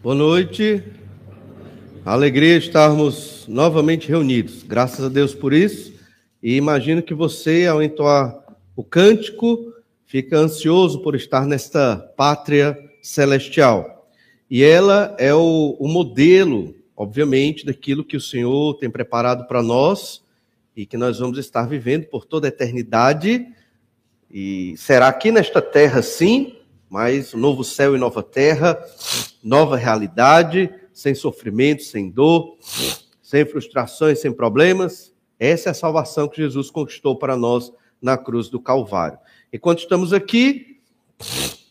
Boa noite. Alegria estarmos novamente reunidos. Graças a Deus por isso. E imagino que você, ao entoar o cântico, fica ansioso por estar nesta pátria celestial. E ela é o, o modelo, obviamente, daquilo que o Senhor tem preparado para nós e que nós vamos estar vivendo por toda a eternidade. E será aqui nesta terra, sim, mas novo céu e nova terra, nova realidade, sem sofrimento, sem dor, sem frustrações, sem problemas. Essa é a salvação que Jesus conquistou para nós na cruz do Calvário. Enquanto estamos aqui,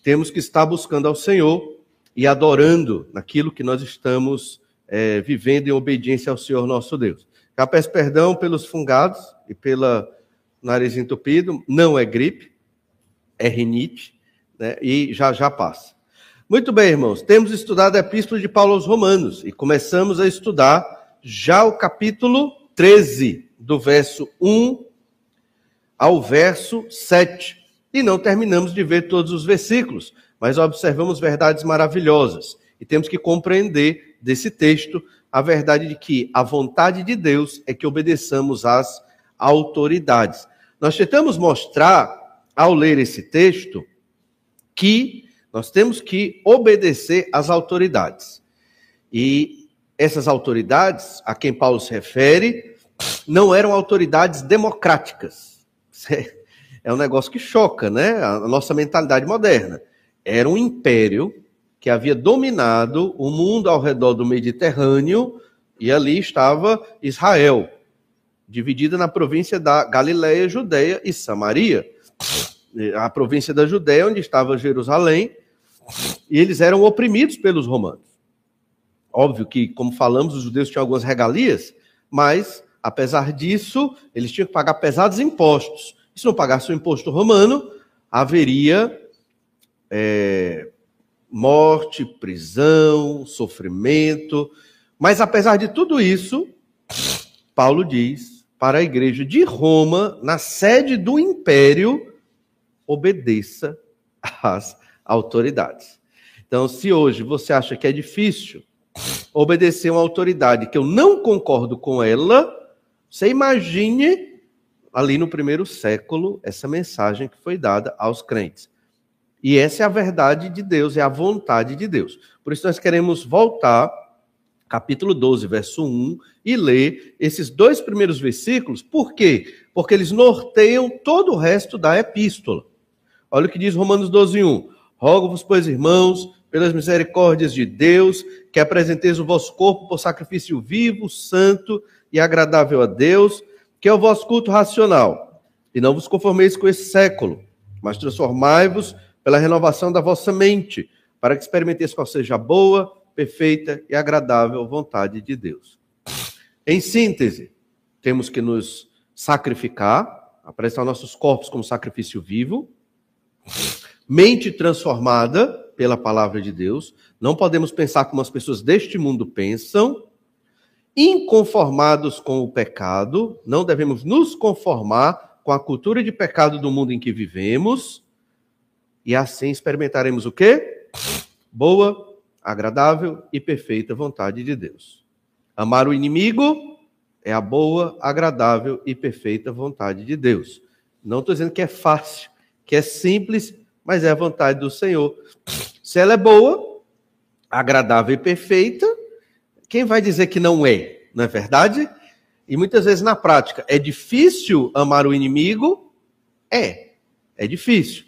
temos que estar buscando ao Senhor e adorando naquilo que nós estamos é, vivendo em obediência ao Senhor nosso Deus. Já peço perdão pelos fungados e pela nariz entupido, não é gripe, é rinite, né? e já já passa. Muito bem, irmãos, temos estudado a Epístola de Paulo aos Romanos e começamos a estudar já o capítulo 13, do verso 1 ao verso 7. E não terminamos de ver todos os versículos, mas observamos verdades maravilhosas e temos que compreender desse texto a verdade de que a vontade de Deus é que obedeçamos às autoridades. Nós tentamos mostrar, ao ler esse texto, que nós temos que obedecer às autoridades. E essas autoridades, a quem Paulo se refere, não eram autoridades democráticas. É um negócio que choca, né? A nossa mentalidade moderna. Era um império que havia dominado o mundo ao redor do Mediterrâneo, e ali estava Israel, dividida na província da Galileia, Judeia e Samaria. A província da Judeia, onde estava Jerusalém, e eles eram oprimidos pelos romanos. Óbvio que, como falamos, os judeus tinham algumas regalias, mas, apesar disso, eles tinham que pagar pesados impostos. E se não pagasse o imposto romano, haveria é, morte, prisão, sofrimento. Mas apesar de tudo isso, Paulo diz para a igreja de Roma, na sede do império, obedeça às autoridades. Então, se hoje você acha que é difícil obedecer uma autoridade que eu não concordo com ela, você imagine ali no primeiro século essa mensagem que foi dada aos crentes. E essa é a verdade de Deus, é a vontade de Deus. Por isso nós queremos voltar, capítulo 12, verso 1, e ler esses dois primeiros versículos. Por quê? Porque eles norteiam todo o resto da epístola. Olha o que diz Romanos 12, 1. Rogo-vos, pois, irmãos, pelas misericórdias de Deus, que apresenteis o vosso corpo por sacrifício vivo, santo e agradável a Deus, que é o vosso culto racional. E não vos conformeis com esse século, mas transformai-vos pela renovação da vossa mente, para que experimenteis qual seja a boa, perfeita e agradável vontade de Deus. Em síntese, temos que nos sacrificar, apresentar nossos corpos como sacrifício vivo, mente transformada pela palavra de Deus, não podemos pensar como as pessoas deste mundo pensam, inconformados com o pecado, não devemos nos conformar com a cultura de pecado do mundo em que vivemos, e assim experimentaremos o quê? Boa, agradável e perfeita vontade de Deus. Amar o inimigo é a boa, agradável e perfeita vontade de Deus. Não estou dizendo que é fácil, que é simples, mas é a vontade do Senhor. Se ela é boa, agradável e perfeita, quem vai dizer que não é? Não é verdade? E muitas vezes na prática, é difícil amar o inimigo? É, é difícil.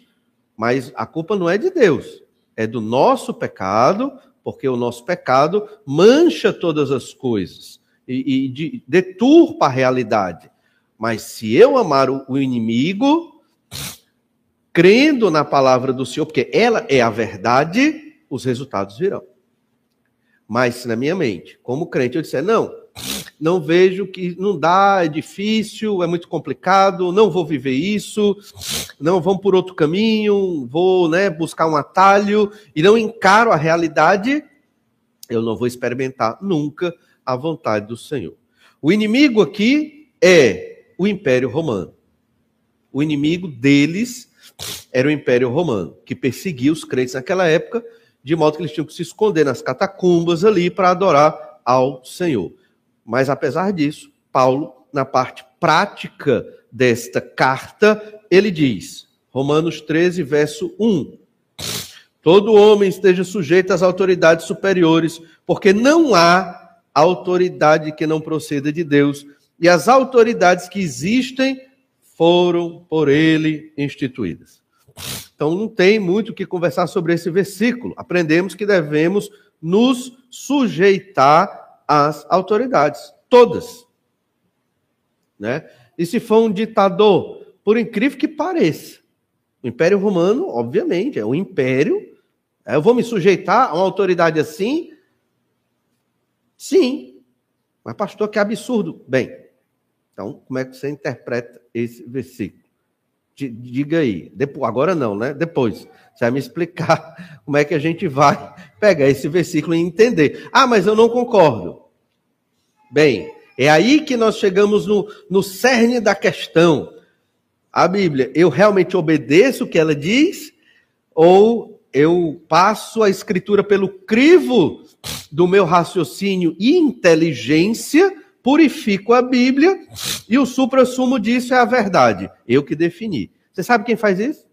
Mas a culpa não é de Deus, é do nosso pecado, porque o nosso pecado mancha todas as coisas e, e de, deturpa a realidade. Mas se eu amar o, o inimigo, crendo na palavra do Senhor, porque ela é a verdade, os resultados virão. Mas na minha mente, como crente, eu disser, não, não vejo que não dá, é difícil, é muito complicado, não vou viver isso, não vamos por outro caminho, vou né, buscar um atalho e não encaro a realidade, eu não vou experimentar nunca a vontade do Senhor. O inimigo aqui é o Império Romano. O inimigo deles era o Império Romano, que perseguia os crentes naquela época de modo que eles tinham que se esconder nas catacumbas ali para adorar ao Senhor. Mas apesar disso, Paulo, na parte prática desta carta, ele diz, Romanos 13, verso 1: Todo homem esteja sujeito às autoridades superiores, porque não há autoridade que não proceda de Deus, e as autoridades que existem foram por ele instituídas. Então não tem muito o que conversar sobre esse versículo. Aprendemos que devemos nos sujeitar às autoridades, todas. Né? E se for um ditador, por incrível que pareça, o Império Romano, obviamente, é um império. Eu vou me sujeitar a uma autoridade assim? Sim. Mas, pastor, que absurdo. Bem, então, como é que você interpreta esse versículo? Diga aí. Depois, agora não, né? Depois. Você vai me explicar como é que a gente vai pegar esse versículo e entender. Ah, mas eu não concordo. Bem, é aí que nós chegamos no, no cerne da questão. A Bíblia, eu realmente obedeço o que ela diz? Ou eu passo a escritura pelo crivo do meu raciocínio e inteligência purifico a Bíblia e o supra-sumo disso é a verdade. Eu que defini. Você sabe quem faz isso?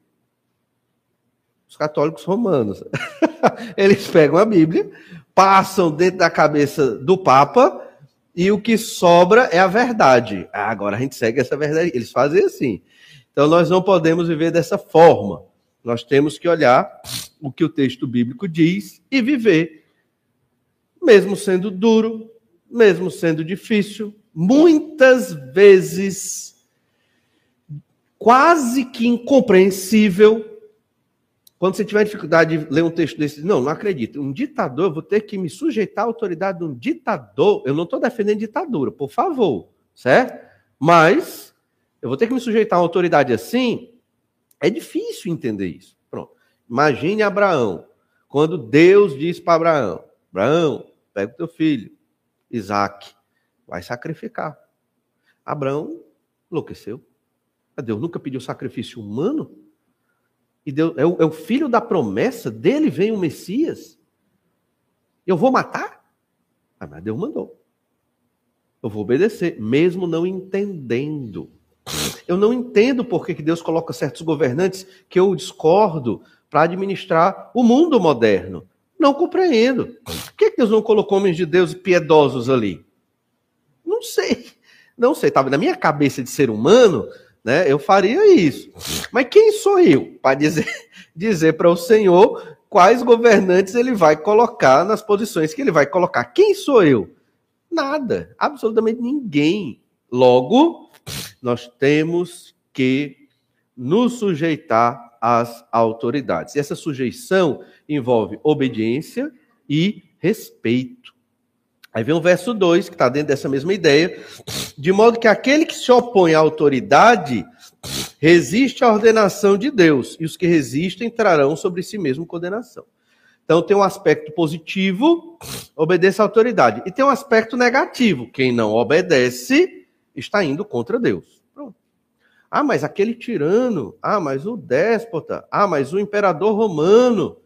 Os católicos romanos. Eles pegam a Bíblia, passam dentro da cabeça do Papa e o que sobra é a verdade. Ah, agora a gente segue essa verdade. Eles fazem assim. Então nós não podemos viver dessa forma. Nós temos que olhar o que o texto bíblico diz e viver. Mesmo sendo duro, mesmo sendo difícil, muitas vezes quase que incompreensível. Quando você tiver dificuldade de ler um texto desse, não, não acredito. Um ditador, eu vou ter que me sujeitar à autoridade de um ditador. Eu não estou defendendo ditadura, por favor, certo? Mas eu vou ter que me sujeitar a uma autoridade assim. É difícil entender isso. Pronto. Imagine Abraão, quando Deus diz para Abraão: Abraão, pega o teu filho, Isaac vai sacrificar. Abraão enlouqueceu. Deus nunca pediu sacrifício humano. E Deus, é, o, é o filho da promessa, dele vem o Messias. Eu vou matar? Ah, mas Deus mandou. Eu vou obedecer, mesmo não entendendo. Eu não entendo por que Deus coloca certos governantes que eu discordo para administrar o mundo moderno. Não compreendo. Por que Deus não colocou homens de Deus piedosos ali? Não sei. Não sei. Estava na minha cabeça de ser humano, né? Eu faria isso. Mas quem sou eu para dizer, dizer para o Senhor quais governantes ele vai colocar nas posições que ele vai colocar? Quem sou eu? Nada. Absolutamente ninguém. Logo, nós temos que nos sujeitar às autoridades. E essa sujeição envolve obediência e respeito. Aí vem o verso 2, que está dentro dessa mesma ideia, de modo que aquele que se opõe à autoridade resiste à ordenação de Deus, e os que resistem trarão sobre si mesmo condenação. Então tem um aspecto positivo, obedeça à autoridade, e tem um aspecto negativo, quem não obedece está indo contra Deus. Ah, mas aquele tirano, ah, mas o déspota, ah, mas o imperador romano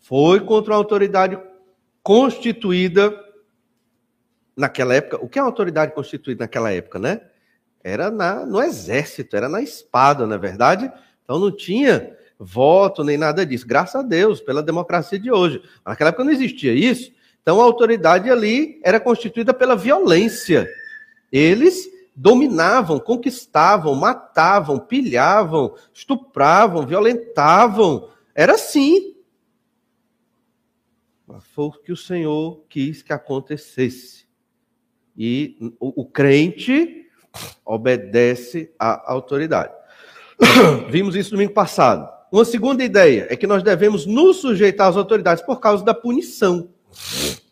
foi contra uma autoridade constituída naquela época. O que é uma autoridade constituída naquela época, né? Era na, no exército, era na espada, não é verdade? Então não tinha voto nem nada disso. Graças a Deus pela democracia de hoje. Naquela época não existia isso. Então a autoridade ali era constituída pela violência. Eles dominavam, conquistavam, matavam, pilhavam, estupravam, violentavam. Era assim. Mas foi o que o Senhor quis que acontecesse. E o, o crente obedece à autoridade. Vimos isso domingo passado. Uma segunda ideia é que nós devemos nos sujeitar às autoridades por causa da punição.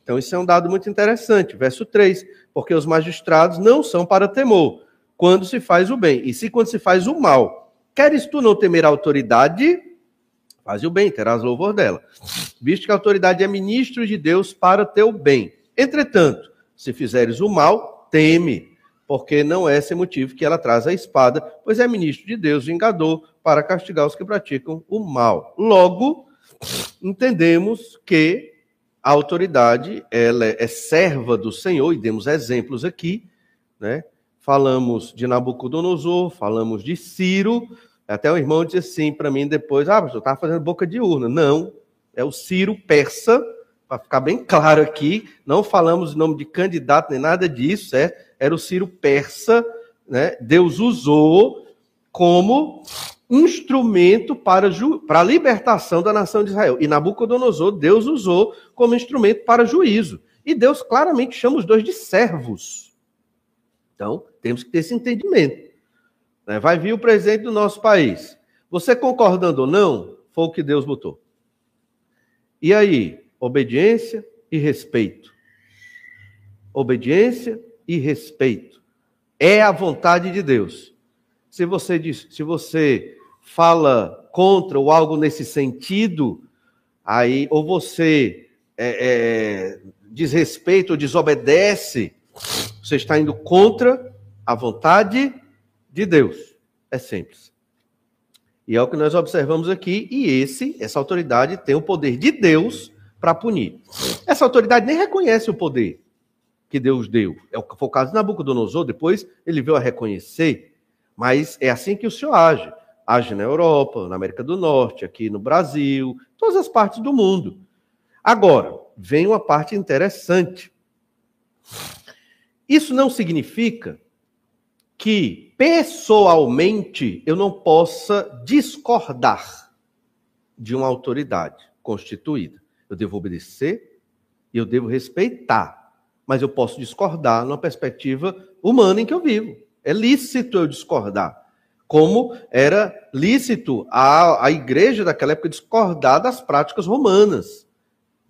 Então, isso é um dado muito interessante. Verso 3: Porque os magistrados não são para temor, quando se faz o bem, e se quando se faz o mal. Queres tu não temer a autoridade? Faz o bem, terás louvor dela. Visto que a autoridade é ministro de Deus para teu bem. Entretanto, se fizeres o mal, teme, porque não é esse motivo que ela traz a espada, pois é ministro de Deus, vingador, para castigar os que praticam o mal. Logo, entendemos que a autoridade ela é serva do Senhor, e demos exemplos aqui, né? Falamos de Nabucodonosor, falamos de Ciro, até o irmão disse assim para mim depois, ah, pastor, estava fazendo boca de urna. Não, é o Ciro persa, para ficar bem claro aqui, não falamos o nome de candidato nem nada disso, é, era o Ciro persa, né? Deus usou como instrumento para, para a libertação da nação de Israel. E Nabucodonosor, Deus usou como instrumento para juízo. E Deus claramente chama os dois de servos. Então, temos que ter esse entendimento. Né? Vai vir o presidente do nosso país. Você concordando ou não, foi o que Deus botou. E aí, obediência e respeito. Obediência e respeito. É a vontade de Deus. Se você diz, se você fala contra ou algo nesse sentido, aí ou você é, é, desrespeita ou desobedece, você está indo contra a vontade de Deus. É simples. E é o que nós observamos aqui, e esse, essa autoridade tem o poder de Deus para punir. Essa autoridade nem reconhece o poder que Deus deu. É o caso de Nabucodonosor, depois ele veio a reconhecer, mas é assim que o Senhor age age na Europa, na América do Norte, aqui no Brasil, todas as partes do mundo. Agora, vem uma parte interessante. Isso não significa que pessoalmente eu não possa discordar de uma autoridade constituída. Eu devo obedecer e eu devo respeitar, mas eu posso discordar numa perspectiva humana em que eu vivo. É lícito eu discordar como era lícito a, a igreja daquela época discordar das práticas romanas.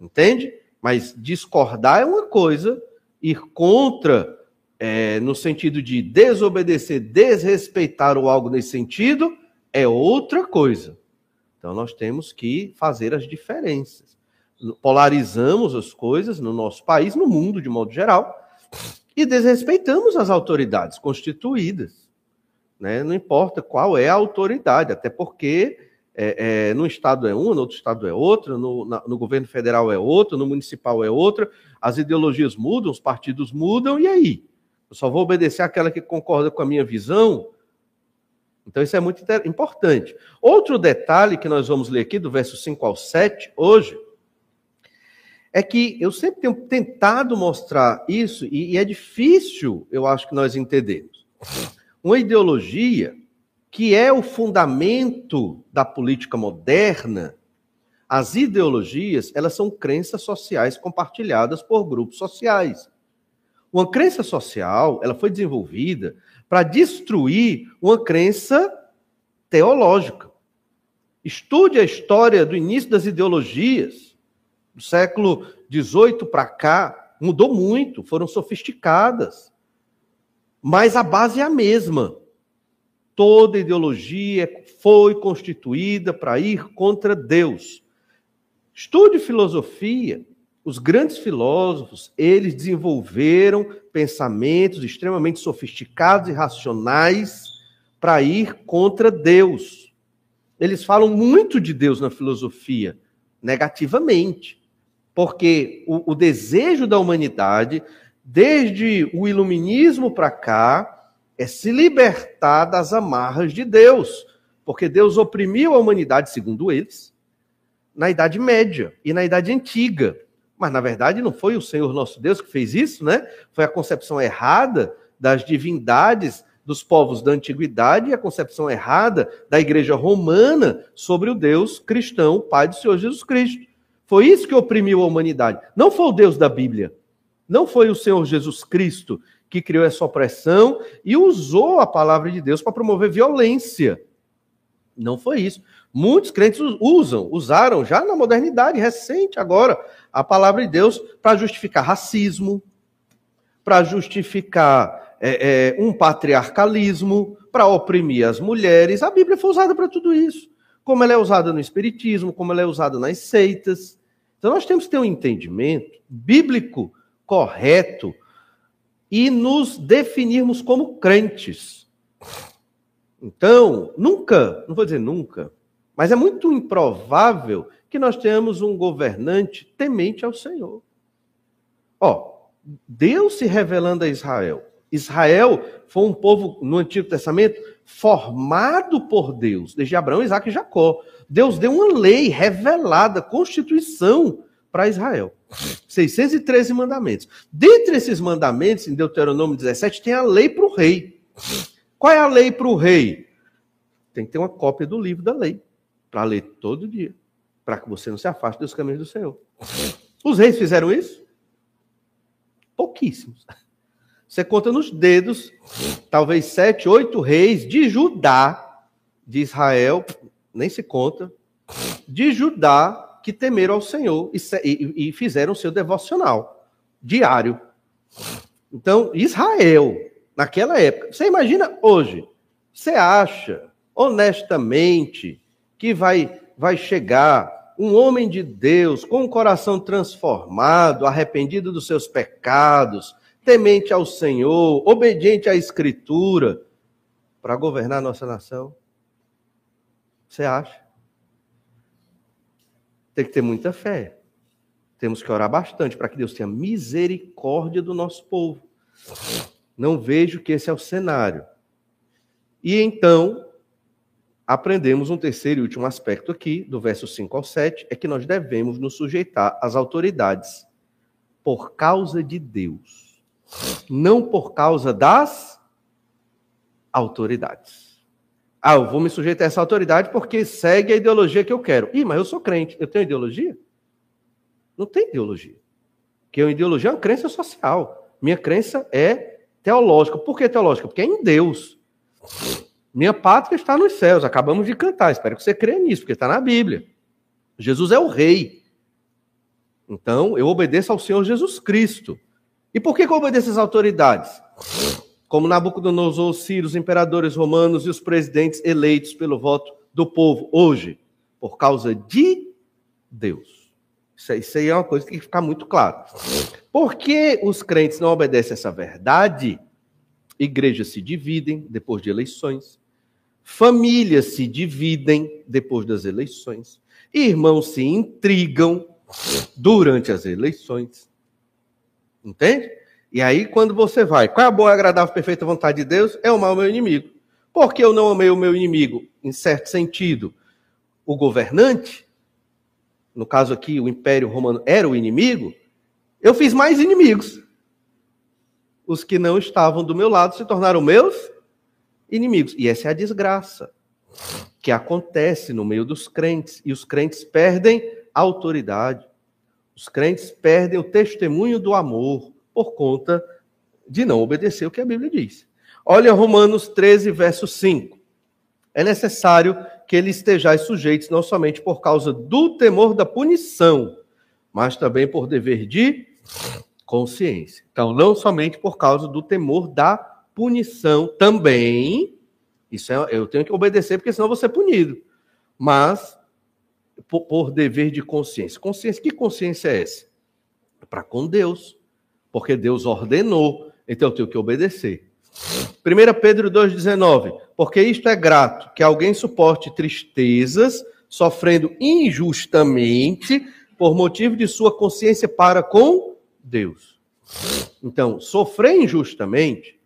Entende? Mas discordar é uma coisa, ir contra, é, no sentido de desobedecer, desrespeitar ou algo nesse sentido, é outra coisa. Então nós temos que fazer as diferenças. Polarizamos as coisas no nosso país, no mundo de modo geral, e desrespeitamos as autoridades constituídas. Né? Não importa qual é a autoridade, até porque é, é, no estado é uma, no outro estado é outra, no, na, no governo federal é outra, no municipal é outra, as ideologias mudam, os partidos mudam, e aí? Eu só vou obedecer aquela que concorda com a minha visão? Então, isso é muito importante. Outro detalhe que nós vamos ler aqui, do verso 5 ao 7, hoje, é que eu sempre tenho tentado mostrar isso, e, e é difícil, eu acho que nós entendemos uma ideologia que é o fundamento da política moderna. As ideologias, elas são crenças sociais compartilhadas por grupos sociais. Uma crença social, ela foi desenvolvida para destruir uma crença teológica. Estude a história do início das ideologias. Do século XVIII para cá, mudou muito, foram sofisticadas mas a base é a mesma. Toda ideologia foi constituída para ir contra Deus. Estude filosofia. Os grandes filósofos, eles desenvolveram pensamentos extremamente sofisticados e racionais para ir contra Deus. Eles falam muito de Deus na filosofia, negativamente, porque o, o desejo da humanidade desde o iluminismo para cá, é se libertar das amarras de Deus, porque Deus oprimiu a humanidade, segundo eles, na Idade Média e na Idade Antiga. Mas, na verdade, não foi o Senhor nosso Deus que fez isso, né? Foi a concepção errada das divindades dos povos da antiguidade e a concepção errada da igreja romana sobre o Deus cristão, Pai do Senhor Jesus Cristo. Foi isso que oprimiu a humanidade. Não foi o Deus da Bíblia. Não foi o Senhor Jesus Cristo que criou essa opressão e usou a palavra de Deus para promover violência. Não foi isso. Muitos crentes usam, usaram já na modernidade recente agora a palavra de Deus para justificar racismo, para justificar é, é, um patriarcalismo, para oprimir as mulheres. A Bíblia foi usada para tudo isso. Como ela é usada no Espiritismo, como ela é usada nas seitas. Então nós temos que ter um entendimento bíblico correto e nos definirmos como crentes. Então, nunca, não vou dizer nunca, mas é muito improvável que nós tenhamos um governante temente ao Senhor. Ó, Deus se revelando a Israel. Israel foi um povo no Antigo Testamento formado por Deus, desde Abraão, Isaac e Jacó. Deus deu uma lei revelada, constituição para Israel. 613 mandamentos. Dentre esses mandamentos, em Deuteronômio 17, tem a lei para o rei. Qual é a lei para o rei? Tem que ter uma cópia do livro da lei, para ler todo dia, para que você não se afaste dos caminhos do Senhor. Os reis fizeram isso? Pouquíssimos. Você conta nos dedos, talvez sete, oito reis de Judá, de Israel, nem se conta, de Judá que temeram ao Senhor e, e, e fizeram o seu devocional diário. Então, Israel, naquela época, você imagina hoje, você acha, honestamente, que vai, vai chegar um homem de Deus, com um coração transformado, arrependido dos seus pecados, temente ao Senhor, obediente à Escritura, para governar nossa nação? Você acha? Tem que ter muita fé. Temos que orar bastante para que Deus tenha misericórdia do nosso povo. Não vejo que esse é o cenário. E então, aprendemos um terceiro e último aspecto aqui, do verso 5 ao 7, é que nós devemos nos sujeitar às autoridades por causa de Deus, não por causa das autoridades. Ah, eu vou me sujeitar a essa autoridade porque segue a ideologia que eu quero. Ih, mas eu sou crente, eu tenho ideologia? Não tem ideologia. Porque a ideologia é uma crença social. Minha crença é teológica. Por que teológica? Porque é em Deus. Minha pátria está nos céus. Acabamos de cantar. Espero que você creia nisso, porque está na Bíblia. Jesus é o rei. Então, eu obedeço ao Senhor Jesus Cristo. E por que, eu obedeço às autoridades? Como Nabucodonosor, Ciro, os imperadores romanos e os presidentes eleitos pelo voto do povo hoje, por causa de Deus. Isso aí, isso aí é uma coisa que tem que ficar muito claro. Por que os crentes não obedecem essa verdade? Igrejas se dividem depois de eleições, famílias se dividem depois das eleições, irmãos se intrigam durante as eleições. Entende? E aí, quando você vai, qual é a boa, agradável, perfeita vontade de Deus? É amar o meu inimigo. Porque eu não amei o meu inimigo, em certo sentido, o governante, no caso aqui, o Império Romano era o inimigo, eu fiz mais inimigos os que não estavam do meu lado se tornaram meus inimigos. E essa é a desgraça que acontece no meio dos crentes. E os crentes perdem a autoridade. Os crentes perdem o testemunho do amor por conta de não obedecer o que a Bíblia diz. Olha Romanos 13, verso 5. É necessário que eles estejais sujeitos não somente por causa do temor da punição, mas também por dever de consciência. Então, não somente por causa do temor da punição, também, isso é, eu tenho que obedecer, porque senão vou ser punido, mas por, por dever de consciência. Consciência, que consciência é essa? Para com Deus, porque Deus ordenou, então eu tenho que obedecer. 1 Pedro 2,19: Porque isto é grato, que alguém suporte tristezas, sofrendo injustamente, por motivo de sua consciência para com Deus. Então, sofrer injustamente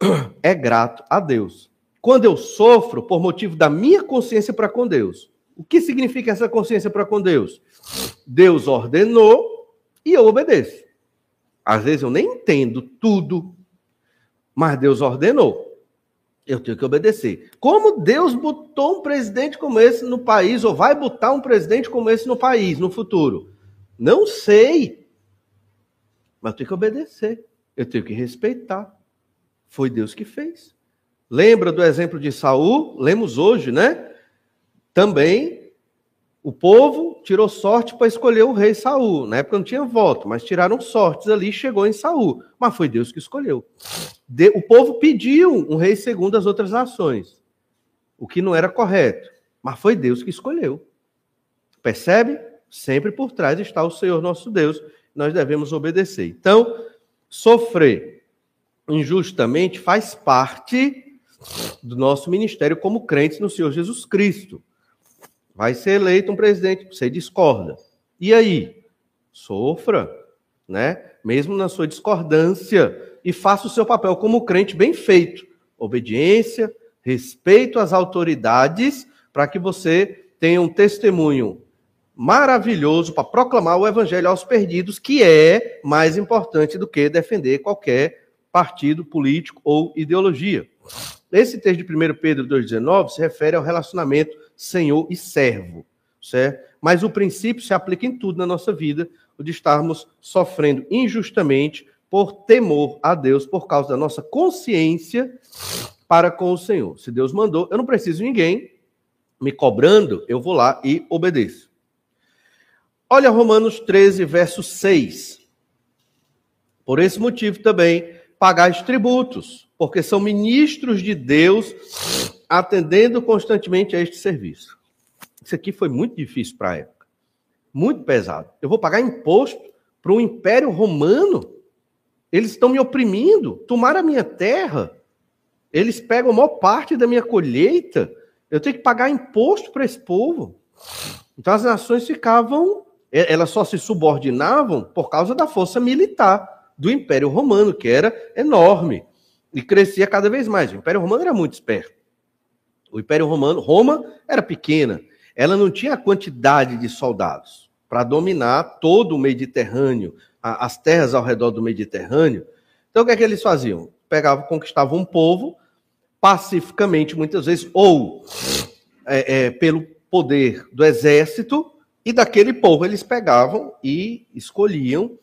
é grato a Deus. Quando eu sofro por motivo da minha consciência para com Deus, o que significa essa consciência para com Deus? Deus ordenou e eu obedeço. Às vezes eu nem entendo tudo, mas Deus ordenou. Eu tenho que obedecer. Como Deus botou um presidente como esse no país, ou vai botar um presidente como esse no país no futuro? Não sei. Mas eu tenho que obedecer, eu tenho que respeitar. Foi Deus que fez. Lembra do exemplo de Saul? Lemos hoje, né? Também o povo tirou sorte para escolher o rei Saul. Na época não tinha voto, mas tiraram sortes ali e chegou em Saul. Mas foi Deus que escolheu. O povo pediu um rei segundo as outras nações, o que não era correto, mas foi Deus que escolheu. Percebe? Sempre por trás está o Senhor nosso Deus, nós devemos obedecer. Então, sofrer injustamente faz parte do nosso ministério como crentes no Senhor Jesus Cristo. Vai ser eleito um presidente, você discorda. E aí? Sofra, né? Mesmo na sua discordância, e faça o seu papel como crente bem feito. Obediência, respeito às autoridades, para que você tenha um testemunho maravilhoso para proclamar o evangelho aos perdidos, que é mais importante do que defender qualquer partido político ou ideologia. Esse texto de 1 Pedro 2,19 se refere ao relacionamento senhor e servo, certo? Mas o princípio se aplica em tudo na nossa vida, o de estarmos sofrendo injustamente por temor a Deus, por causa da nossa consciência para com o Senhor. Se Deus mandou, eu não preciso de ninguém me cobrando, eu vou lá e obedeço. Olha Romanos 13, verso 6. Por esse motivo também, pagais tributos, porque são ministros de Deus, atendendo constantemente a este serviço. Isso aqui foi muito difícil para a época. Muito pesado. Eu vou pagar imposto para o Império Romano? Eles estão me oprimindo, tomaram a minha terra. Eles pegam a maior parte da minha colheita. Eu tenho que pagar imposto para esse povo. Então as nações ficavam, elas só se subordinavam por causa da força militar do Império Romano, que era enorme e crescia cada vez mais. O Império Romano era muito esperto. O Império Romano, Roma era pequena, ela não tinha a quantidade de soldados para dominar todo o Mediterrâneo, as terras ao redor do Mediterrâneo. Então o que é que eles faziam? Pegavam, conquistavam um povo pacificamente, muitas vezes, ou é, é, pelo poder do exército, e daquele povo eles pegavam e escolhiam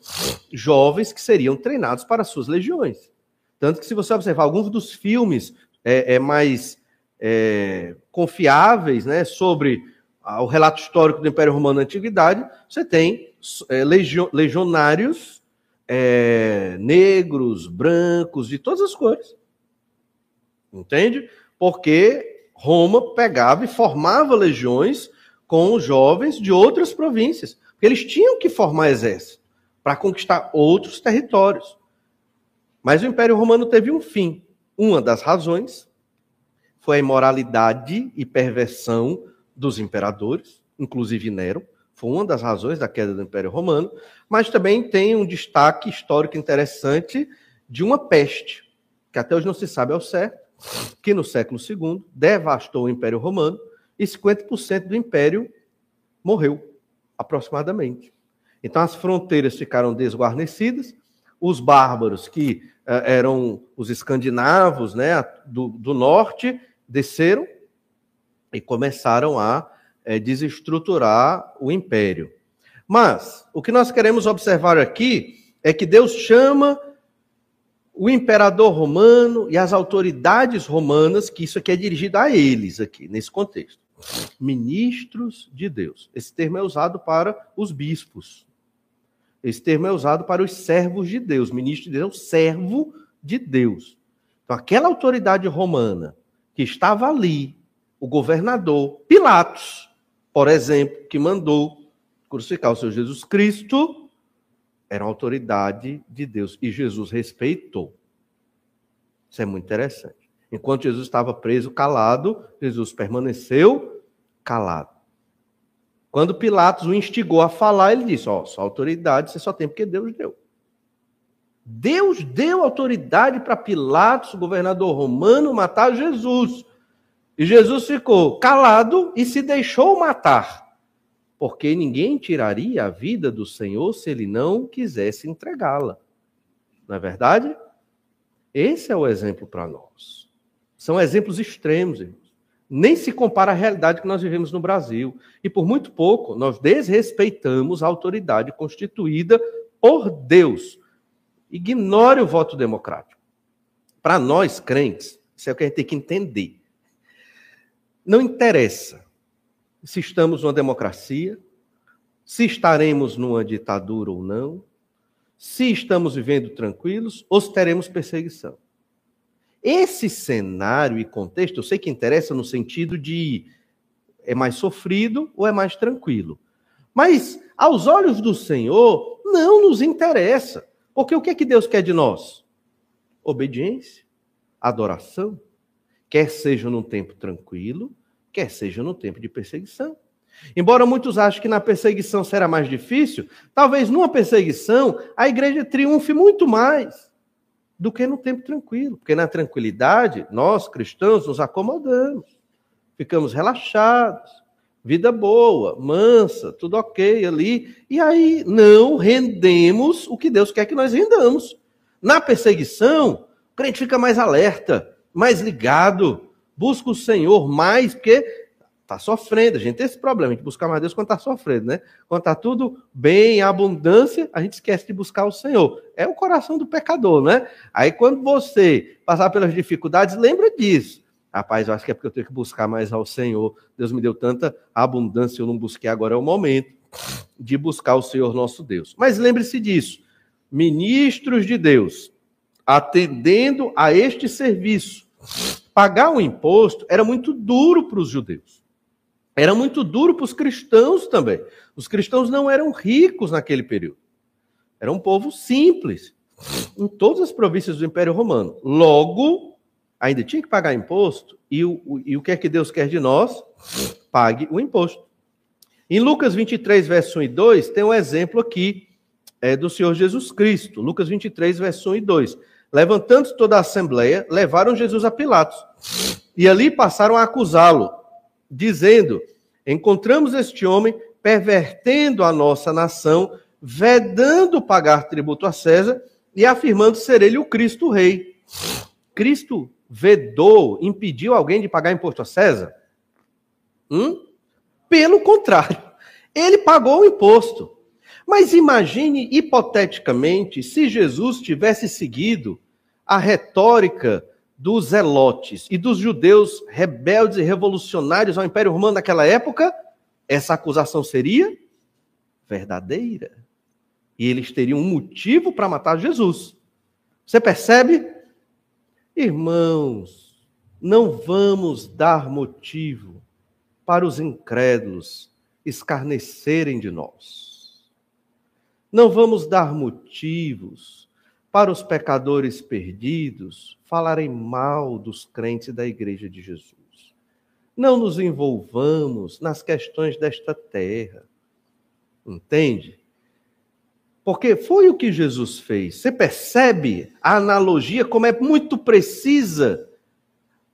jovens que seriam treinados para suas legiões. Tanto que, se você observar alguns dos filmes é, é mais é, confiáveis né, sobre o relato histórico do Império Romano na Antiguidade, você tem é, legionários é, negros, brancos, de todas as cores. Entende? Porque Roma pegava e formava legiões com jovens de outras províncias. Eles tinham que formar exército para conquistar outros territórios. Mas o Império Romano teve um fim. Uma das razões foi a imoralidade e perversão dos imperadores, inclusive Nero. Foi uma das razões da queda do Império Romano. Mas também tem um destaque histórico interessante de uma peste, que até hoje não se sabe ao certo, que no século II devastou o Império Romano e 50% do império morreu, aproximadamente. Então as fronteiras ficaram desguarnecidas, os bárbaros, que uh, eram os escandinavos né, do, do, norte, desceram e começaram a uh, desestruturar o império. Mas o que nós queremos observar aqui é que Deus chama o imperador romano e as autoridades romanas, que isso aqui é dirigido a eles aqui, nesse contexto ministros de Deus. Esse termo é usado para os bispos. Esse termo é usado para os servos de Deus. Ministro de Deus, servo de Deus. Então, aquela autoridade romana que estava ali, o governador Pilatos, por exemplo, que mandou crucificar o seu Jesus Cristo, era autoridade de Deus e Jesus respeitou. Isso é muito interessante. Enquanto Jesus estava preso, calado, Jesus permaneceu calado. Quando Pilatos o instigou a falar, ele disse: Ó, oh, sua autoridade você só tem porque Deus deu. Deus deu autoridade para Pilatos, governador romano, matar Jesus. E Jesus ficou calado e se deixou matar. Porque ninguém tiraria a vida do Senhor se ele não quisesse entregá-la. Não é verdade? Esse é o exemplo para nós. São exemplos extremos, irmãos. Nem se compara à realidade que nós vivemos no Brasil. E por muito pouco, nós desrespeitamos a autoridade constituída por Deus. Ignore o voto democrático. Para nós, crentes, isso é o que a gente tem que entender. Não interessa se estamos numa democracia, se estaremos numa ditadura ou não, se estamos vivendo tranquilos ou se teremos perseguição. Esse cenário e contexto, eu sei que interessa no sentido de é mais sofrido ou é mais tranquilo. Mas aos olhos do Senhor, não nos interessa. Porque o que é que Deus quer de nós? Obediência, adoração, quer seja num tempo tranquilo, quer seja no tempo de perseguição. Embora muitos achem que na perseguição será mais difícil, talvez numa perseguição a igreja triunfe muito mais do que no tempo tranquilo. Porque na tranquilidade, nós cristãos nos acomodamos, ficamos relaxados, vida boa, mansa, tudo ok ali, e aí não rendemos o que Deus quer que nós rendamos. Na perseguição, o crente fica mais alerta, mais ligado, busca o Senhor mais, porque está sofrendo. A gente tem esse problema, a gente busca mais Deus quando está sofrendo, né? Quando está tudo bem, em abundância, a gente esquece de buscar o Senhor. É o coração do pecador, né? Aí quando você passar pelas dificuldades, lembra disso. Rapaz, eu acho que é porque eu tenho que buscar mais ao Senhor. Deus me deu tanta abundância, eu não busquei, agora é o momento de buscar o Senhor nosso Deus. Mas lembre-se disso. Ministros de Deus, atendendo a este serviço, pagar o imposto era muito duro para os judeus. Era muito duro para os cristãos também. Os cristãos não eram ricos naquele período. Era um povo simples, em todas as províncias do Império Romano. Logo, ainda tinha que pagar imposto, e o, e o que é que Deus quer de nós? Pague o imposto. Em Lucas 23, verso 1 e 2, tem um exemplo aqui é, do Senhor Jesus Cristo. Lucas 23, verso 1 e 2. Levantando toda a assembleia, levaram Jesus a Pilatos. E ali passaram a acusá-lo dizendo: Encontramos este homem pervertendo a nossa nação, vedando pagar tributo a César e afirmando ser ele o Cristo Rei. Cristo vedou, impediu alguém de pagar imposto a César? Hum? Pelo contrário, ele pagou o imposto. Mas imagine hipoteticamente se Jesus tivesse seguido a retórica dos zelotes e dos judeus rebeldes e revolucionários ao Império Romano naquela época, essa acusação seria verdadeira. E eles teriam um motivo para matar Jesus. Você percebe? Irmãos, não vamos dar motivo para os incrédulos escarnecerem de nós. Não vamos dar motivos para os pecadores perdidos falarem mal dos crentes da igreja de Jesus. Não nos envolvamos nas questões desta terra. Entende? Porque foi o que Jesus fez. Você percebe a analogia como é muito precisa?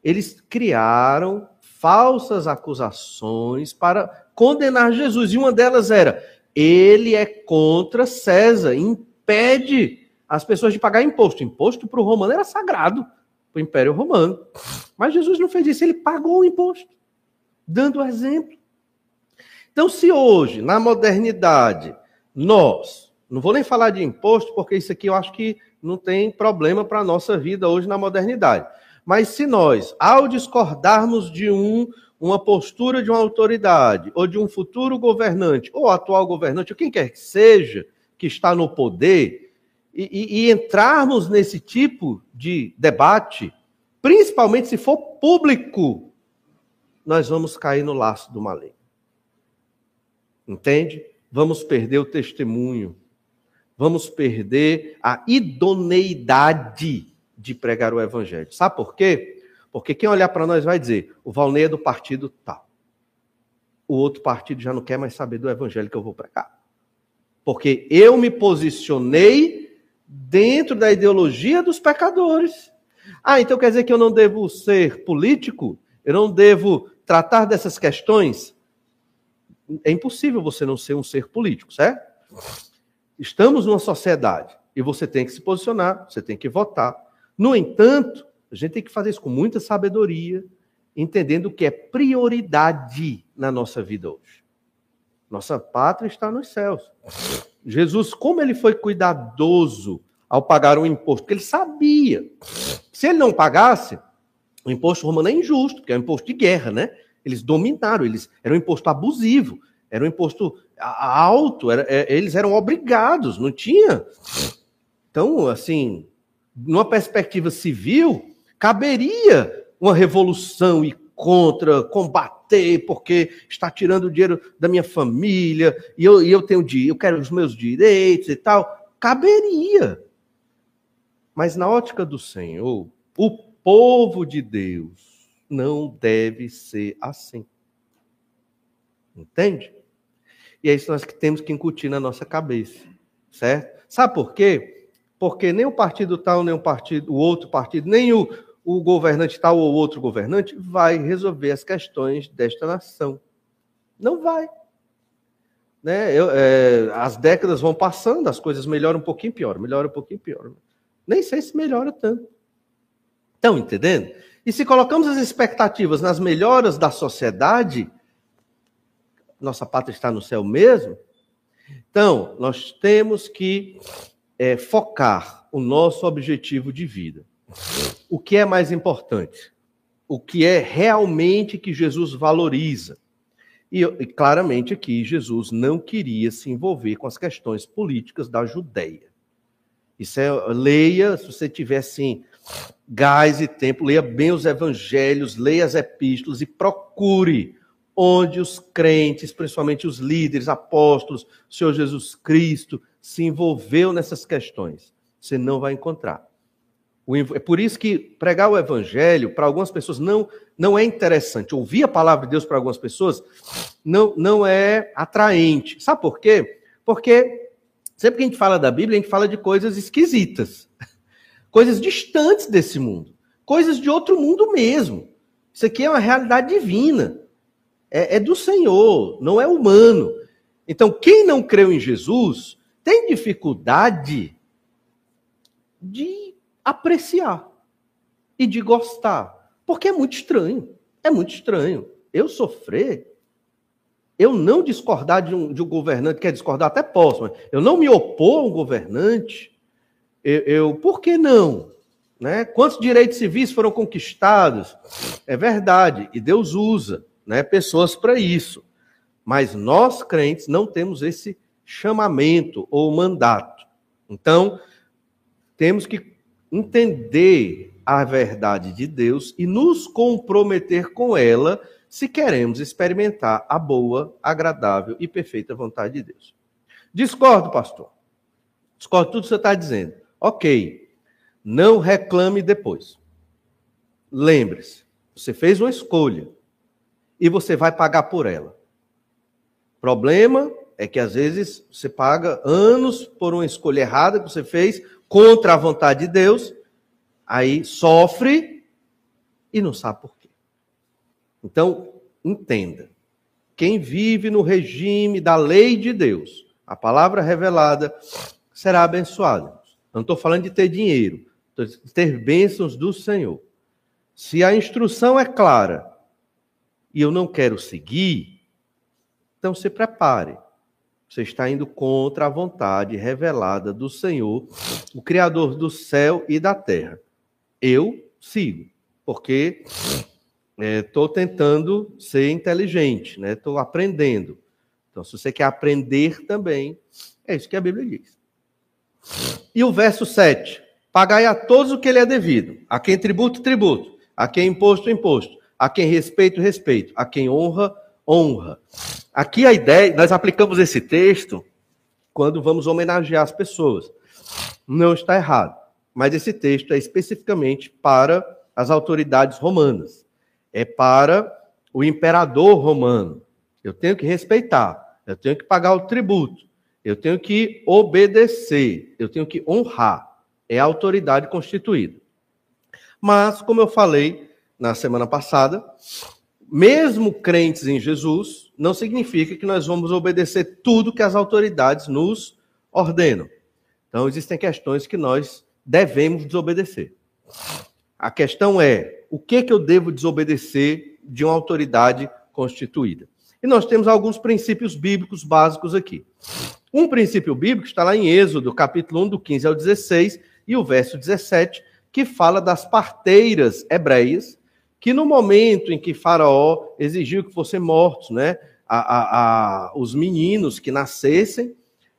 Eles criaram falsas acusações para condenar Jesus. E uma delas era: ele é contra César, impede as pessoas de pagar imposto. Imposto para o romano era sagrado, para o Império Romano. Mas Jesus não fez isso, ele pagou o imposto, dando exemplo. Então, se hoje, na modernidade, nós, não vou nem falar de imposto, porque isso aqui eu acho que não tem problema para a nossa vida hoje na modernidade. Mas se nós, ao discordarmos de um, uma postura de uma autoridade, ou de um futuro governante, ou atual governante, ou quem quer que seja, que está no poder, e, e, entrarmos nesse tipo de debate, principalmente se for público, nós vamos cair no laço do maligno. Entende? Vamos perder o testemunho. Vamos perder a idoneidade de pregar o evangelho. Sabe por quê? Porque quem olhar para nós vai dizer: o Valnei é do partido tal. O outro partido já não quer mais saber do evangelho que eu vou pregar. Porque eu me posicionei dentro da ideologia dos pecadores. Ah, então quer dizer que eu não devo ser político? Eu não devo tratar dessas questões? É impossível você não ser um ser político, certo? Estamos numa sociedade e você tem que se posicionar, você tem que votar. No entanto, a gente tem que fazer isso com muita sabedoria, entendendo o que é prioridade na nossa vida hoje. Nossa pátria está nos céus. Jesus, como ele foi cuidadoso ao pagar o imposto, porque ele sabia. Se ele não pagasse, o imposto romano é injusto, porque é um imposto de guerra, né? Eles dominaram, eles era um imposto abusivo, era um imposto alto, era, é, eles eram obrigados, não tinha. Então, assim, numa perspectiva civil, caberia uma revolução e contra, combater, porque está tirando o dinheiro da minha família, e eu, e eu tenho eu quero os meus direitos e tal. Caberia. Mas na ótica do Senhor, o povo de Deus não deve ser assim. Entende? E é isso nós que temos que incutir na nossa cabeça, certo? Sabe por quê? Porque nem o partido tal, nem o partido, o outro partido, nem o, o governante tal ou outro governante vai resolver as questões desta nação. Não vai. Né? Eu, é, as décadas vão passando, as coisas melhoram um pouquinho pior, melhora um pouquinho pior. Nem sei se melhora tanto. Estão entendendo? E se colocamos as expectativas nas melhoras da sociedade, nossa pátria está no céu mesmo. Então, nós temos que é, focar o nosso objetivo de vida. O que é mais importante? O que é realmente que Jesus valoriza? E, e claramente aqui Jesus não queria se envolver com as questões políticas da Judéia. Isso é, leia, se você tiver assim, gás e tempo, leia bem os evangelhos, leia as epístolas e procure onde os crentes, principalmente os líderes, apóstolos, o Senhor Jesus Cristo, se envolveu nessas questões. Você não vai encontrar. É por isso que pregar o evangelho para algumas pessoas não, não é interessante. Ouvir a palavra de Deus para algumas pessoas não, não é atraente. Sabe por quê? Porque sempre que a gente fala da Bíblia, a gente fala de coisas esquisitas, coisas distantes desse mundo, coisas de outro mundo mesmo. Isso aqui é uma realidade divina é, é do Senhor, não é humano. Então, quem não creu em Jesus tem dificuldade de apreciar e de gostar, porque é muito estranho. É muito estranho. Eu sofrer, eu não discordar de um, de um governante, quer discordar até posso, mas eu não me opor a um governante, eu, eu por que não? Né? Quantos direitos civis foram conquistados? É verdade, e Deus usa né, pessoas para isso. Mas nós, crentes, não temos esse chamamento ou mandato. Então, temos que entender a verdade de Deus e nos comprometer com ela se queremos experimentar a boa, agradável e perfeita vontade de Deus. Discordo, pastor. Discordo tudo que você está dizendo. Ok. Não reclame depois. Lembre-se, você fez uma escolha e você vai pagar por ela. Problema é que às vezes você paga anos por uma escolha errada que você fez contra a vontade de Deus, aí sofre e não sabe por quê. Então, entenda. Quem vive no regime da lei de Deus, a palavra revelada, será abençoado. não estou falando de ter dinheiro, de ter bênçãos do Senhor. Se a instrução é clara, e eu não quero seguir, então se prepare. Você está indo contra a vontade revelada do Senhor, o Criador do céu e da terra. Eu sigo, porque estou é, tentando ser inteligente, estou né? aprendendo. Então, se você quer aprender também, é isso que a Bíblia diz. E o verso 7: Pagai a todos o que lhe é devido, a quem tributo, tributo, a quem imposto, imposto a quem respeito, respeito. A quem honra, honra. Aqui a ideia, nós aplicamos esse texto quando vamos homenagear as pessoas. Não está errado, mas esse texto é especificamente para as autoridades romanas. É para o imperador romano. Eu tenho que respeitar, eu tenho que pagar o tributo, eu tenho que obedecer, eu tenho que honrar. É a autoridade constituída. Mas, como eu falei, na semana passada, mesmo crentes em Jesus, não significa que nós vamos obedecer tudo que as autoridades nos ordenam. Então, existem questões que nós devemos desobedecer. A questão é: o que, que eu devo desobedecer de uma autoridade constituída? E nós temos alguns princípios bíblicos básicos aqui. Um princípio bíblico está lá em Êxodo, capítulo 1, do 15 ao 16, e o verso 17, que fala das parteiras hebreias que no momento em que Faraó exigiu que fossem mortos, né, a, a, a, os meninos que nascessem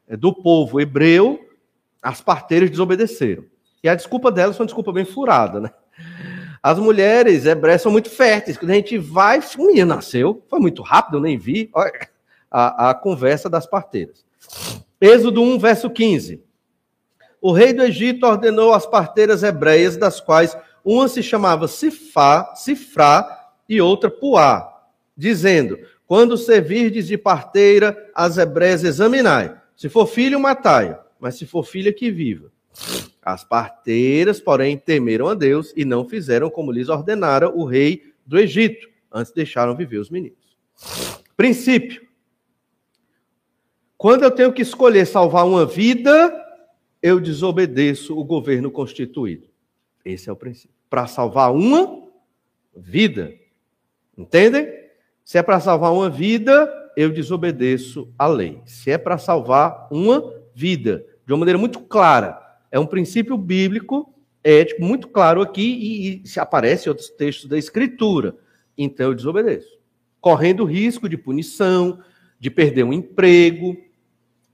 é, do povo hebreu, as parteiras desobedeceram. E a desculpa delas foi uma desculpa bem furada, né? As mulheres hebreias são muito férteis. Quando a gente vai, o menino nasceu, foi muito rápido, eu nem vi. Olha a, a conversa das parteiras. Êxodo 1, verso 15. O rei do Egito ordenou às parteiras hebreias, das quais uma se chamava Sifá, Sifrá e outra Puá, dizendo: Quando servirdes de parteira, as hebreias examinai. Se for filho, matai, mas se for filha, que viva. As parteiras, porém, temeram a Deus e não fizeram como lhes ordenara o rei do Egito. Antes deixaram viver os meninos. Princípio. Quando eu tenho que escolher salvar uma vida, eu desobedeço o governo constituído. Esse é o princípio. Para salvar uma vida. Entendem? Se é para salvar uma vida, eu desobedeço a lei. Se é para salvar uma vida, de uma maneira muito clara. É um princípio bíblico, ético, muito claro aqui, e, e se aparece em outros textos da Escritura. Então eu desobedeço. Correndo risco de punição, de perder um emprego,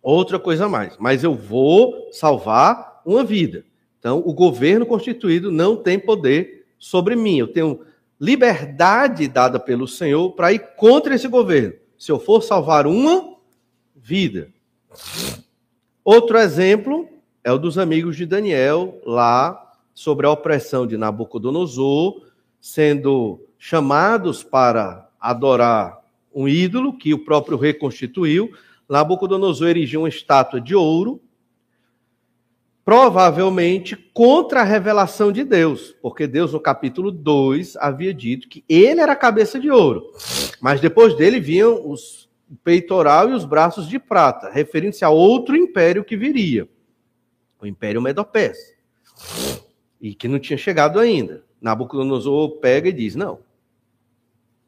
outra coisa mais. Mas eu vou salvar uma vida. Então, o governo constituído não tem poder sobre mim. Eu tenho liberdade dada pelo Senhor para ir contra esse governo. Se eu for salvar uma vida. Outro exemplo é o dos amigos de Daniel, lá sobre a opressão de Nabucodonosor, sendo chamados para adorar um ídolo que o próprio rei constituiu. Nabucodonosor erigiu uma estátua de ouro, provavelmente contra a revelação de Deus, porque Deus, no capítulo 2, havia dito que ele era a cabeça de ouro, mas depois dele vinham os peitoral e os braços de prata, referindo-se a outro império que viria, o Império Medo-Persa, e que não tinha chegado ainda. Nabucodonosor pega e diz: Não,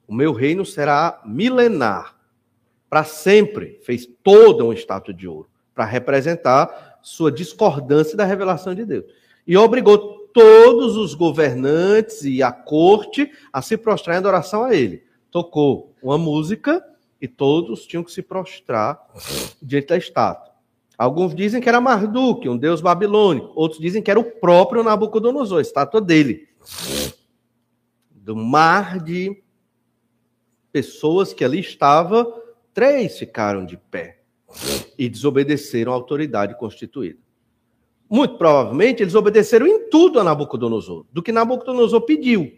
o meu reino será milenar, para sempre. Fez toda uma estátua de ouro, para representar sua discordância da revelação de Deus. E obrigou todos os governantes e a corte a se prostrar em adoração a ele. Tocou uma música e todos tinham que se prostrar diante da estátua. Alguns dizem que era Marduk, um deus babilônico. Outros dizem que era o próprio Nabucodonosor, a estátua dele. Do mar de pessoas que ali estavam, três ficaram de pé e desobedeceram à autoridade constituída. Muito provavelmente eles obedeceram em tudo a Nabucodonosor, do que Nabucodonosor pediu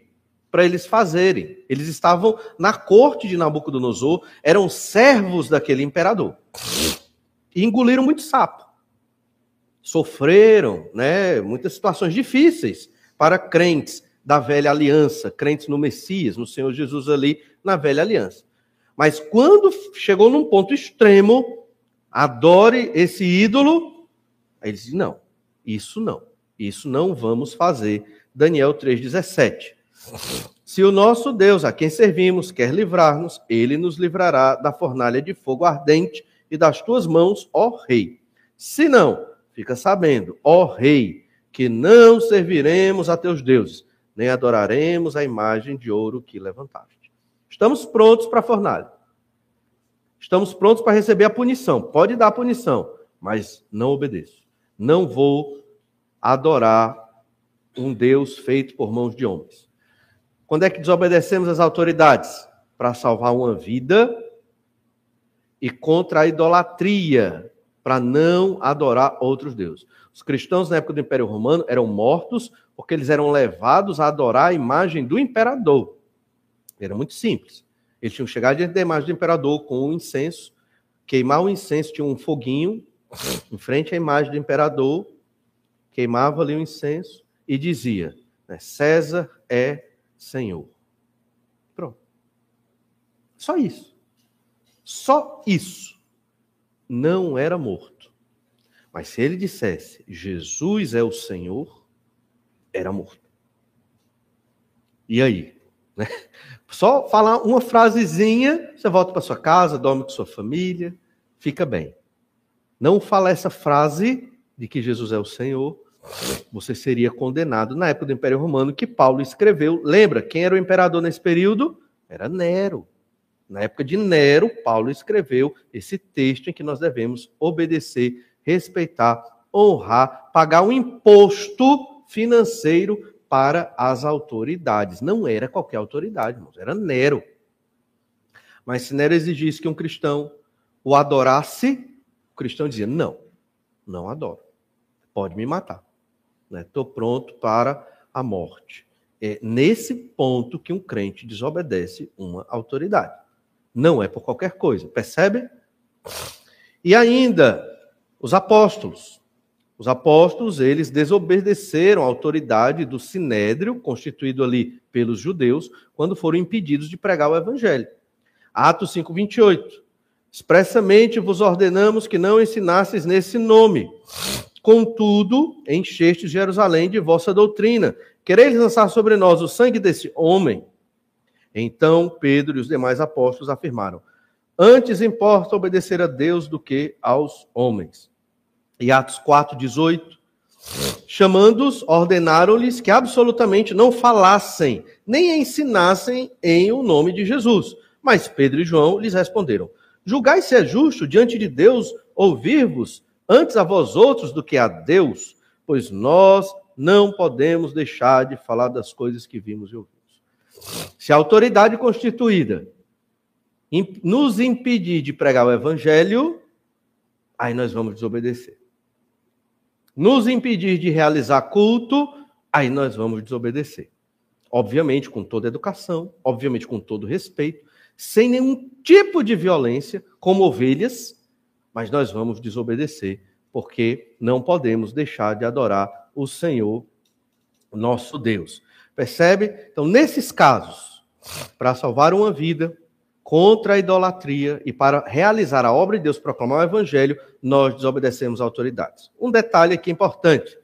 para eles fazerem. Eles estavam na corte de Nabucodonosor, eram servos daquele imperador. E engoliram muito sapo. Sofreram, né, muitas situações difíceis para crentes da velha aliança, crentes no Messias, no Senhor Jesus ali na velha aliança. Mas quando chegou num ponto extremo, adore esse ídolo, aí eles dizem, não, isso não, isso não vamos fazer. Daniel 3,17. Se o nosso Deus, a quem servimos, quer livrar-nos, ele nos livrará da fornalha de fogo ardente e das tuas mãos, ó Rei. Se não, fica sabendo, ó Rei, que não serviremos a teus deuses, nem adoraremos a imagem de ouro que levantaste. Estamos prontos para a fornalha. Estamos prontos para receber a punição. Pode dar a punição, mas não obedeço. Não vou adorar um Deus feito por mãos de homens. Quando é que desobedecemos as autoridades? Para salvar uma vida e contra a idolatria, para não adorar outros deuses. Os cristãos na época do Império Romano eram mortos porque eles eram levados a adorar a imagem do imperador. Era muito simples. Eles tinham chegado diante da imagem do imperador com o um incenso, queimar o incenso, tinha um foguinho em frente à imagem do imperador, queimava ali o incenso e dizia: né, César é Senhor. Pronto. Só isso. Só isso. Não era morto. Mas se ele dissesse Jesus é o Senhor, era morto. E aí? Né? Só falar uma frasezinha, você volta para sua casa, dorme com sua família, fica bem. Não fala essa frase de que Jesus é o Senhor, você seria condenado na época do Império Romano que Paulo escreveu. Lembra quem era o imperador nesse período? Era Nero. Na época de Nero, Paulo escreveu esse texto em que nós devemos obedecer, respeitar, honrar, pagar um imposto financeiro para as autoridades. Não era qualquer autoridade, irmãos, era Nero. Mas se Nero exigisse que um cristão o adorasse, o cristão dizia: Não, não adoro. Pode me matar. Estou né? pronto para a morte. É nesse ponto que um crente desobedece uma autoridade. Não é por qualquer coisa, percebe? E ainda, os apóstolos. Os apóstolos, eles desobedeceram a autoridade do sinédrio, constituído ali pelos judeus, quando foram impedidos de pregar o evangelho. Atos 5, 28. Expressamente vos ordenamos que não ensinasseis nesse nome. Contudo, enchestes Jerusalém de vossa doutrina. Quereis lançar sobre nós o sangue desse homem? Então Pedro e os demais apóstolos afirmaram: Antes importa obedecer a Deus do que aos homens. E Atos 4, 18. Chamando-os, ordenaram-lhes que absolutamente não falassem, nem ensinassem em o nome de Jesus. Mas Pedro e João lhes responderam: Julgai se é justo diante de Deus ouvir-vos antes a vós outros do que a Deus, pois nós não podemos deixar de falar das coisas que vimos e ouvimos. Se a autoridade constituída nos impedir de pregar o evangelho, aí nós vamos desobedecer. Nos impedir de realizar culto, aí nós vamos desobedecer. Obviamente, com toda educação, obviamente, com todo respeito, sem nenhum tipo de violência, como ovelhas, mas nós vamos desobedecer, porque não podemos deixar de adorar o Senhor, nosso Deus. Percebe? Então, nesses casos, para salvar uma vida contra a idolatria e para realizar a obra de Deus, proclamar o evangelho, nós desobedecemos autoridades. Um detalhe aqui importante: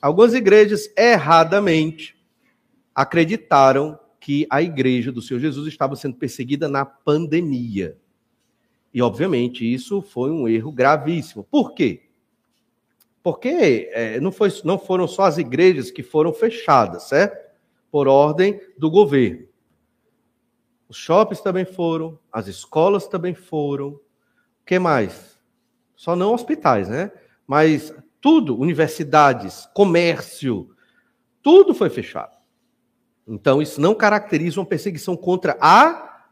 algumas igrejas erradamente acreditaram que a igreja do Senhor Jesus estava sendo perseguida na pandemia. E, obviamente, isso foi um erro gravíssimo. Por quê? Porque é, não, foi, não foram só as igrejas que foram fechadas, certo? Por ordem do governo. Os shoppings também foram, as escolas também foram. O que mais? Só não hospitais, né? Mas tudo, universidades, comércio, tudo foi fechado. Então, isso não caracteriza uma perseguição contra a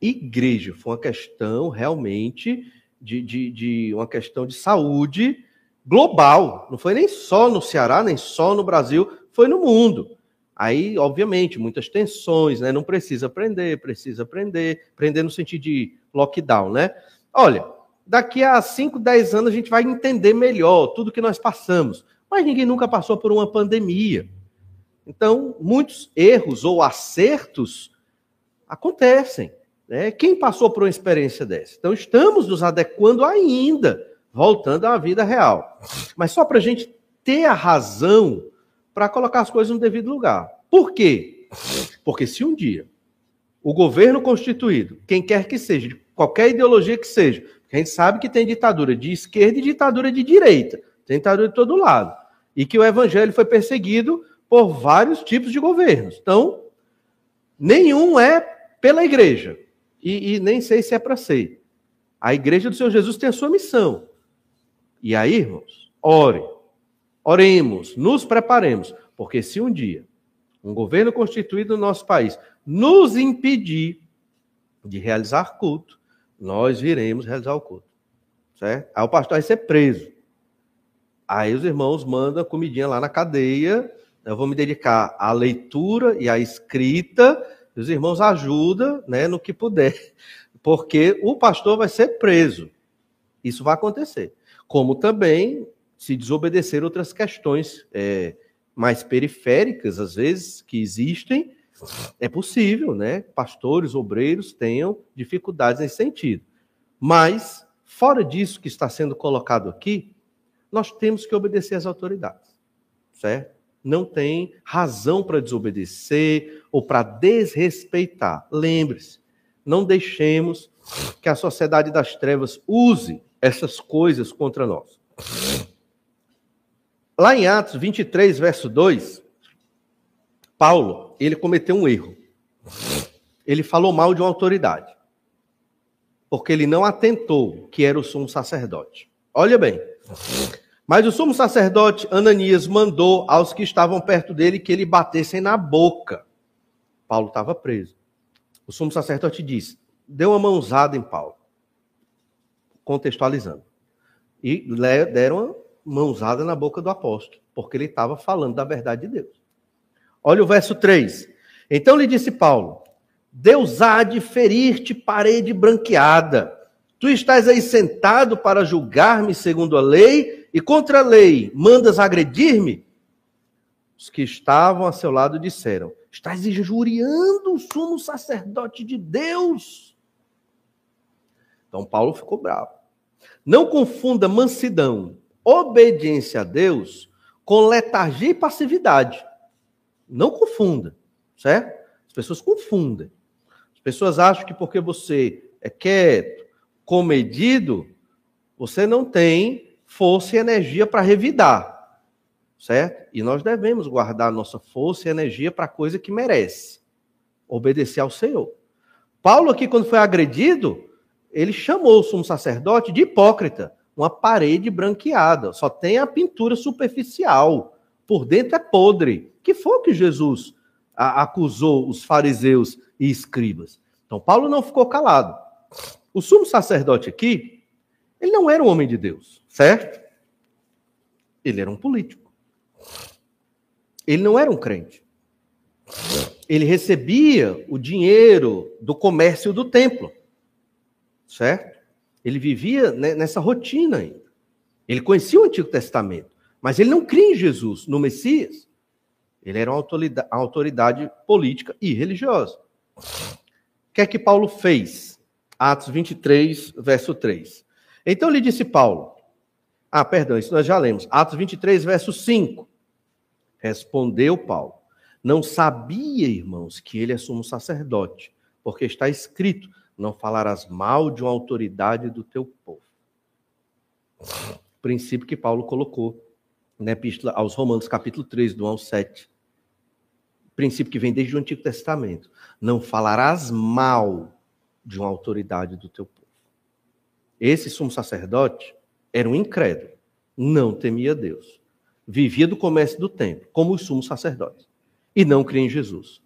igreja. Foi uma questão realmente de, de, de, uma questão de saúde global. Não foi nem só no Ceará, nem só no Brasil, foi no mundo. Aí, obviamente, muitas tensões, né? Não precisa aprender, precisa aprender, aprender no sentido de lockdown, né? Olha, daqui a 5, 10 anos a gente vai entender melhor tudo que nós passamos. Mas ninguém nunca passou por uma pandemia. Então, muitos erros ou acertos acontecem. Né? Quem passou por uma experiência dessa? Então, estamos nos adequando ainda, voltando à vida real. Mas só para a gente ter a razão para colocar as coisas no devido lugar. Por quê? Porque se um dia o governo constituído, quem quer que seja, de qualquer ideologia que seja, a gente sabe que tem ditadura de esquerda e ditadura de direita, tem ditadura de todo lado, e que o evangelho foi perseguido por vários tipos de governos. Então, nenhum é pela igreja, e, e nem sei se é para ser. A igreja do Senhor Jesus tem a sua missão. E aí, irmãos, ore. Oremos, nos preparemos, porque se um dia um governo constituído no nosso país nos impedir de realizar culto, nós viremos realizar o culto. Certo? Aí o pastor vai ser preso. Aí os irmãos mandam comidinha lá na cadeia. Eu vou me dedicar à leitura e à escrita os irmãos ajudam né, no que puder, porque o pastor vai ser preso. Isso vai acontecer. Como também se desobedecer outras questões é, mais periféricas, às vezes, que existem, é possível, né? Pastores, obreiros tenham dificuldades nesse sentido. Mas, fora disso que está sendo colocado aqui, nós temos que obedecer às autoridades, certo? não tem razão para desobedecer ou para desrespeitar. Lembre-se, não deixemos que a sociedade das trevas use essas coisas contra nós. Lá em Atos 23, verso 2, Paulo, ele cometeu um erro. Ele falou mal de uma autoridade. Porque ele não atentou que era o sumo sacerdote. Olha bem. Mas o sumo sacerdote Ananias mandou aos que estavam perto dele que ele batessem na boca. Paulo estava preso. O sumo sacerdote disse: deu uma mãozada em Paulo, contextualizando. E deram uma mãozada na boca do apóstolo, porque ele estava falando da verdade de Deus. Olha o verso 3. Então lhe disse Paulo: Deus há de ferir-te parede branqueada. Tu estás aí sentado para julgar-me segundo a lei, e contra a lei mandas agredir-me? Os que estavam a seu lado disseram: Estás injuriando o sumo sacerdote de Deus. Então Paulo ficou bravo. Não confunda mansidão, obediência a Deus, com letargia e passividade. Não confunda, certo? As pessoas confundem. As pessoas acham que porque você é quieto, comedido, você não tem força e energia para revidar, certo? E nós devemos guardar nossa força e energia para a coisa que merece, obedecer ao Senhor. Paulo aqui, quando foi agredido, ele chamou o sumo sacerdote de hipócrita, uma parede branqueada, só tem a pintura superficial, por dentro é podre. Que foi o que Jesus acusou os fariseus e escribas? Então, Paulo não ficou calado. O sumo sacerdote aqui, ele não era um homem de Deus, certo? Ele era um político. Ele não era um crente. Ele recebia o dinheiro do comércio do templo, certo? Ele vivia nessa rotina ainda. Ele conhecia o Antigo Testamento, mas ele não cria em Jesus, no Messias. Ele era uma autoridade, autoridade política e religiosa. O que é que Paulo fez? Atos 23, verso 3. Então lhe disse Paulo. Ah, perdão, isso nós já lemos. Atos 23, verso 5. Respondeu Paulo: Não sabia, irmãos, que ele é sumo sacerdote, porque está escrito: Não falarás mal de uma autoridade do teu povo. Princípio que Paulo colocou na Epístola aos Romanos, capítulo 3, do 1 ao 7. Princípio que vem desde o Antigo Testamento. Não falarás mal de uma autoridade do teu povo. Esse sumo sacerdote era um incrédulo, não temia Deus. Vivia do comércio do templo, como os sumos sacerdotes, e não cria em Jesus.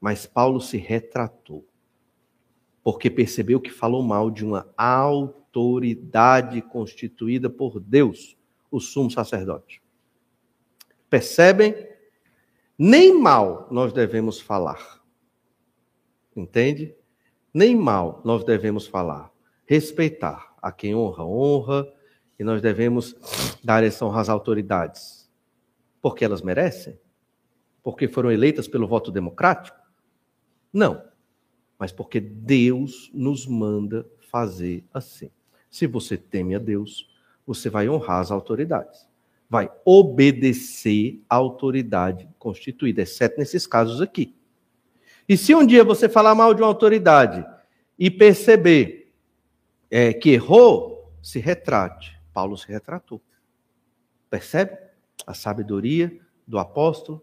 Mas Paulo se retratou, porque percebeu que falou mal de uma autoridade constituída por Deus, o sumo sacerdote. Percebem? Nem mal nós devemos falar. Entende? nem mal nós devemos falar. Respeitar a quem honra, honra, e nós devemos dar honra às autoridades. Porque elas merecem? Porque foram eleitas pelo voto democrático? Não. Mas porque Deus nos manda fazer assim. Se você teme a Deus, você vai honrar as autoridades. Vai obedecer à autoridade constituída, exceto nesses casos aqui. E se um dia você falar mal de uma autoridade e perceber é, que errou, se retrate. Paulo se retratou. Percebe a sabedoria do apóstolo?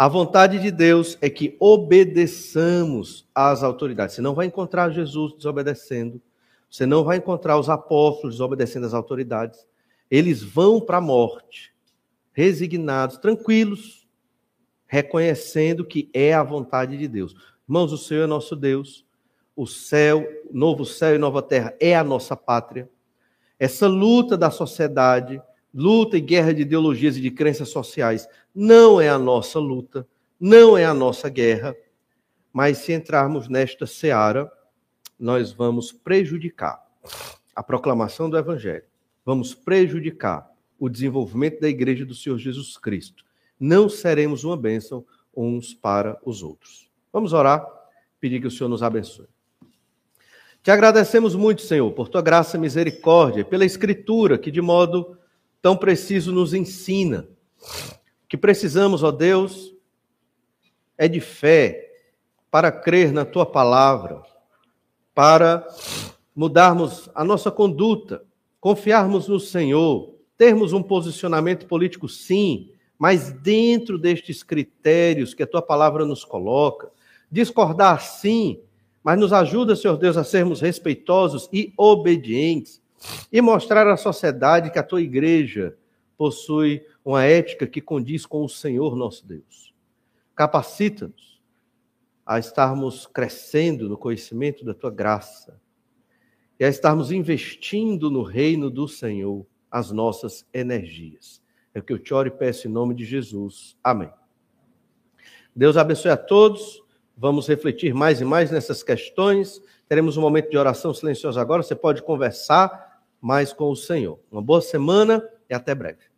A vontade de Deus é que obedeçamos às autoridades. Você não vai encontrar Jesus desobedecendo. Você não vai encontrar os apóstolos desobedecendo às autoridades. Eles vão para a morte, resignados, tranquilos, reconhecendo que é a vontade de Deus. Irmãos, o Senhor é nosso Deus, o céu, novo céu e nova terra é a nossa pátria. Essa luta da sociedade, luta e guerra de ideologias e de crenças sociais, não é a nossa luta, não é a nossa guerra, mas se entrarmos nesta seara, nós vamos prejudicar a proclamação do Evangelho, vamos prejudicar o desenvolvimento da igreja do Senhor Jesus Cristo não seremos uma bênção uns para os outros. Vamos orar, pedir que o Senhor nos abençoe. Te agradecemos muito, Senhor, por tua graça e misericórdia, pela Escritura que de modo tão preciso nos ensina. Que precisamos, ó Deus, é de fé para crer na tua palavra, para mudarmos a nossa conduta, confiarmos no Senhor, termos um posicionamento político, sim, mas dentro destes critérios que a tua palavra nos coloca, discordar sim, mas nos ajuda, Senhor Deus, a sermos respeitosos e obedientes e mostrar à sociedade que a tua igreja possui uma ética que condiz com o Senhor nosso Deus. Capacita-nos a estarmos crescendo no conhecimento da tua graça e a estarmos investindo no reino do Senhor as nossas energias. É o que eu te oro e peço em nome de Jesus. Amém. Deus abençoe a todos. Vamos refletir mais e mais nessas questões. Teremos um momento de oração silenciosa agora. Você pode conversar mais com o Senhor. Uma boa semana e até breve.